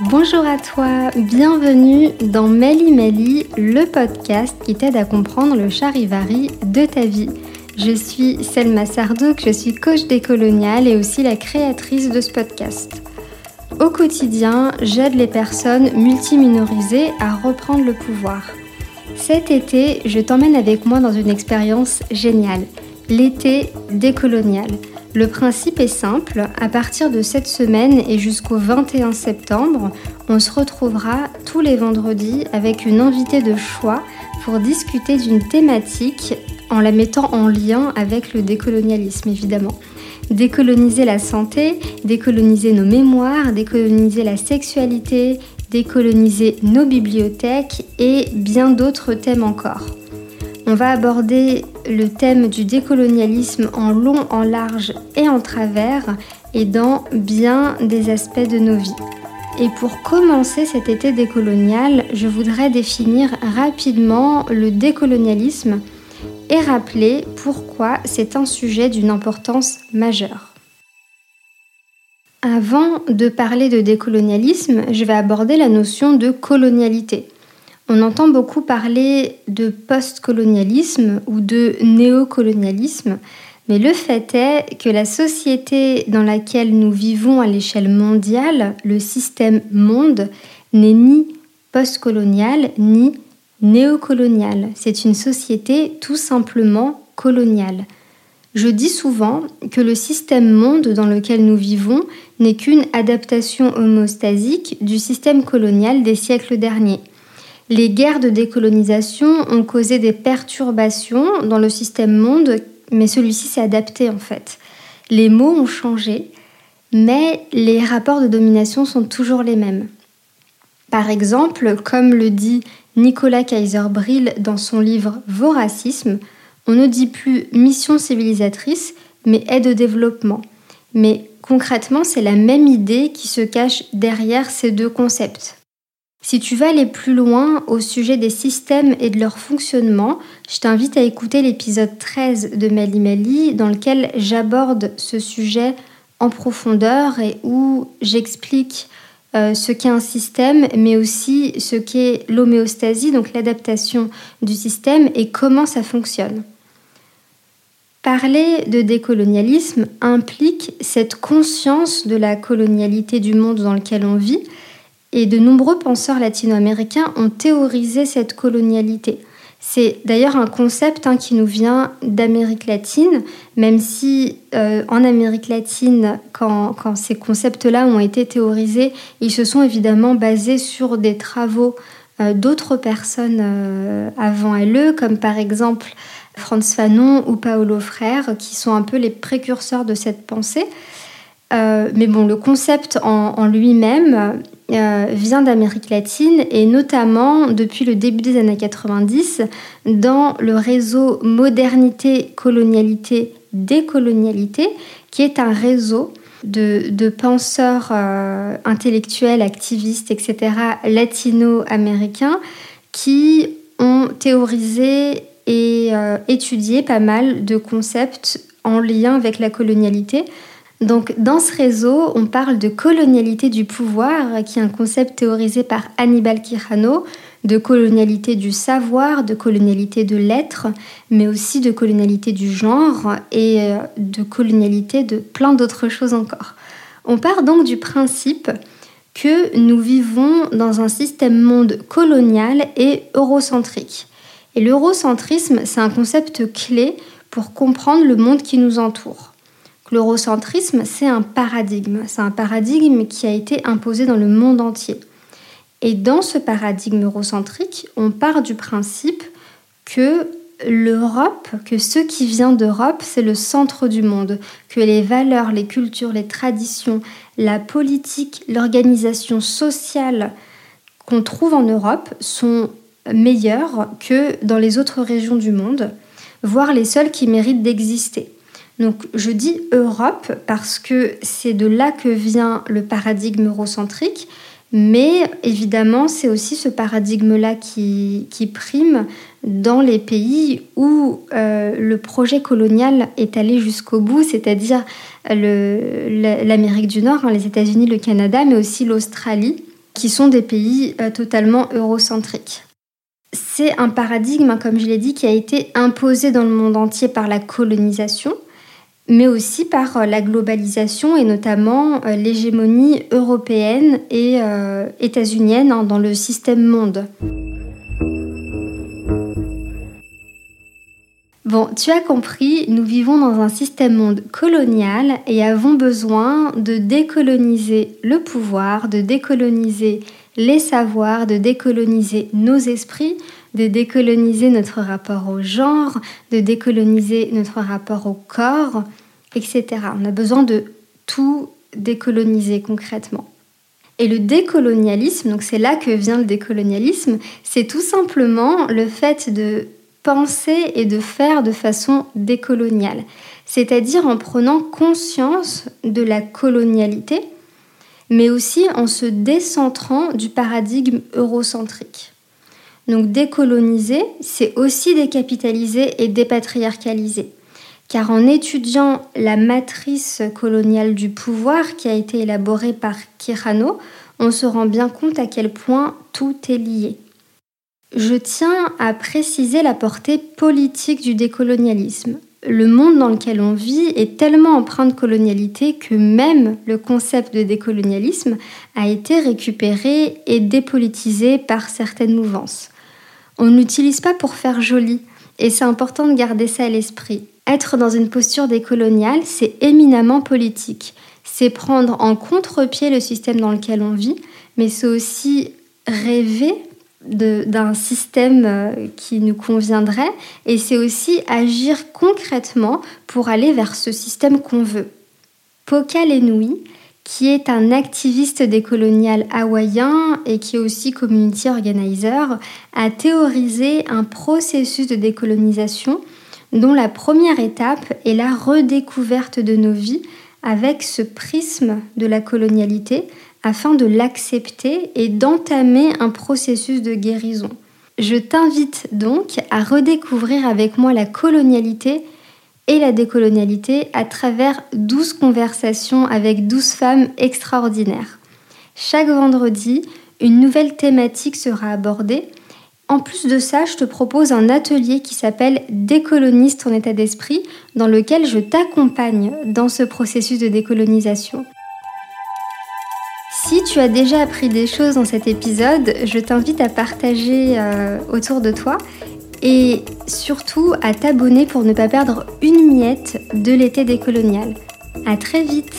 Bonjour à toi, bienvenue dans Meli Meli, le podcast qui t'aide à comprendre le charivari de ta vie. Je suis Selma Sardouk, je suis coach décoloniale et aussi la créatrice de ce podcast. Au quotidien, j'aide les personnes multiminorisées à reprendre le pouvoir. Cet été, je t'emmène avec moi dans une expérience géniale, l'été décolonial. Le principe est simple, à partir de cette semaine et jusqu'au 21 septembre, on se retrouvera tous les vendredis avec une invitée de choix pour discuter d'une thématique en la mettant en lien avec le décolonialisme évidemment. Décoloniser la santé, décoloniser nos mémoires, décoloniser la sexualité, décoloniser nos bibliothèques et bien d'autres thèmes encore. On va aborder le thème du décolonialisme en long, en large et en travers et dans bien des aspects de nos vies. Et pour commencer cet été décolonial, je voudrais définir rapidement le décolonialisme et rappeler pourquoi c'est un sujet d'une importance majeure. Avant de parler de décolonialisme, je vais aborder la notion de colonialité. On entend beaucoup parler de postcolonialisme ou de néocolonialisme, mais le fait est que la société dans laquelle nous vivons à l'échelle mondiale, le système monde, n'est ni postcolonial ni néocolonial. C'est une société tout simplement coloniale. Je dis souvent que le système monde dans lequel nous vivons n'est qu'une adaptation homostasique du système colonial des siècles derniers. Les guerres de décolonisation ont causé des perturbations dans le système monde, mais celui-ci s'est adapté en fait. Les mots ont changé, mais les rapports de domination sont toujours les mêmes. Par exemple, comme le dit Nicolas Kaiser-Brill dans son livre Voracisme, on ne dit plus mission civilisatrice, mais aide au développement. Mais concrètement, c'est la même idée qui se cache derrière ces deux concepts. Si tu veux aller plus loin au sujet des systèmes et de leur fonctionnement, je t'invite à écouter l'épisode 13 de Mali Mali dans lequel j'aborde ce sujet en profondeur et où j'explique euh, ce qu'est un système, mais aussi ce qu'est l'homéostasie, donc l'adaptation du système et comment ça fonctionne. Parler de décolonialisme implique cette conscience de la colonialité du monde dans lequel on vit, et de nombreux penseurs latino-américains ont théorisé cette colonialité. C'est d'ailleurs un concept hein, qui nous vient d'Amérique latine, même si euh, en Amérique latine, quand, ces concepts-là ont été théorisés, ils se sont évidemment basés sur des travaux euh, d'autres personnes euh, avant LE, comme par exemple Franz Fanon ou Paolo Frère, qui sont un peu les précurseurs de cette pensée. Mais bon, le concept en lui-même, euh, vient d'Amérique latine et notamment depuis le début des années 90 dans le réseau Modernité, Colonialité, Décolonialité, qui est un réseau de, penseurs euh, intellectuels, activistes, etc., latino-américains, qui ont théorisé et euh, étudié pas mal de concepts en lien avec la colonialité, donc dans ce réseau, on parle de colonialité du pouvoir, qui est un concept théorisé par Hannibal Quijano, de colonialité du savoir, de colonialité de l'être, mais aussi de colonialité du genre et euh, de colonialité de plein d'autres choses encore. On part donc du principe que nous vivons dans un système monde colonial et eurocentrique. Et l'eurocentrisme, c'est un concept clé pour comprendre le monde qui nous entoure. L'eurocentrisme, c'est un paradigme. C'est un paradigme qui a été imposé dans le monde entier. Et dans ce paradigme eurocentrique, on part du principe que l'Europe, que ce qui vient d'Europe, c'est le centre du monde, que les valeurs, les cultures, les traditions, la politique, l'organisation sociale qu'on trouve en Europe sont meilleures que dans les autres régions du monde, voire les seules qui méritent d'exister. Donc je dis Europe parce que c'est de là que vient le paradigme eurocentrique, mais évidemment c'est aussi ce paradigme-là qui, prime dans les pays où euh, le projet colonial est allé jusqu'au bout, c'est-à-dire l'Amérique du Nord, hein, les États-Unis, le Canada, mais aussi l'Australie qui sont des pays euh, totalement eurocentriques. C'est un paradigme, comme je l'ai dit, qui a été imposé dans le monde entier par la colonisation, mais aussi par euh, la globalisation et notamment euh, l'hégémonie européenne et états-unienne hein, dans le système monde. Bon, tu as compris, nous vivons dans un système monde colonial et avons besoin de décoloniser le pouvoir, de décoloniser les savoirs, de décoloniser nos esprits, de décoloniser notre rapport au genre, de décoloniser notre rapport au corps, etc. On a besoin de tout décoloniser concrètement. Et le décolonialisme, donc c'est là que vient le décolonialisme, c'est tout simplement le fait de penser et de faire de façon décoloniale, c'est-à-dire en prenant conscience de la colonialité, mais aussi en se décentrant du paradigme eurocentrique. Donc décoloniser, c'est aussi décapitaliser et dépatriarcaliser. Car en étudiant la matrice coloniale du pouvoir qui a été élaborée par Kirano, on se rend bien compte à quel point tout est lié. Je tiens à préciser la portée politique du décolonialisme. Le monde dans lequel on vit est tellement empreint de colonialité que même le concept de décolonialisme a été récupéré et dépolitisé par certaines mouvances. On ne l'utilise pas pour faire joli, et c'est important de garder ça à l'esprit. Être dans une posture décoloniale, c'est éminemment politique. C'est prendre en contre-pied le système dans lequel on vit, mais c'est aussi rêver d'un système euh, qui nous conviendrait et c'est aussi agir concrètement pour aller vers ce système qu'on veut. Poka Lenui, qui est un activiste décolonial hawaïen et qui est aussi community organizer, a théorisé un processus de décolonisation dont la première étape est la redécouverte de nos vies avec ce prisme de la colonialité afin de l'accepter et d'entamer un processus de guérison. Je t'invite donc à redécouvrir avec moi la colonialité et la décolonialité à travers 12 conversations avec 12 femmes extraordinaires. Chaque vendredi, une nouvelle thématique sera abordée. En plus de ça, je te propose un atelier qui s'appelle Décolonise ton état d'esprit, dans lequel je t'accompagne dans ce processus de décolonisation. Si tu as déjà appris des choses dans cet épisode, je t'invite à partager euh, autour de toi et surtout à t'abonner pour ne pas perdre une miette de l'été décolonial. À très vite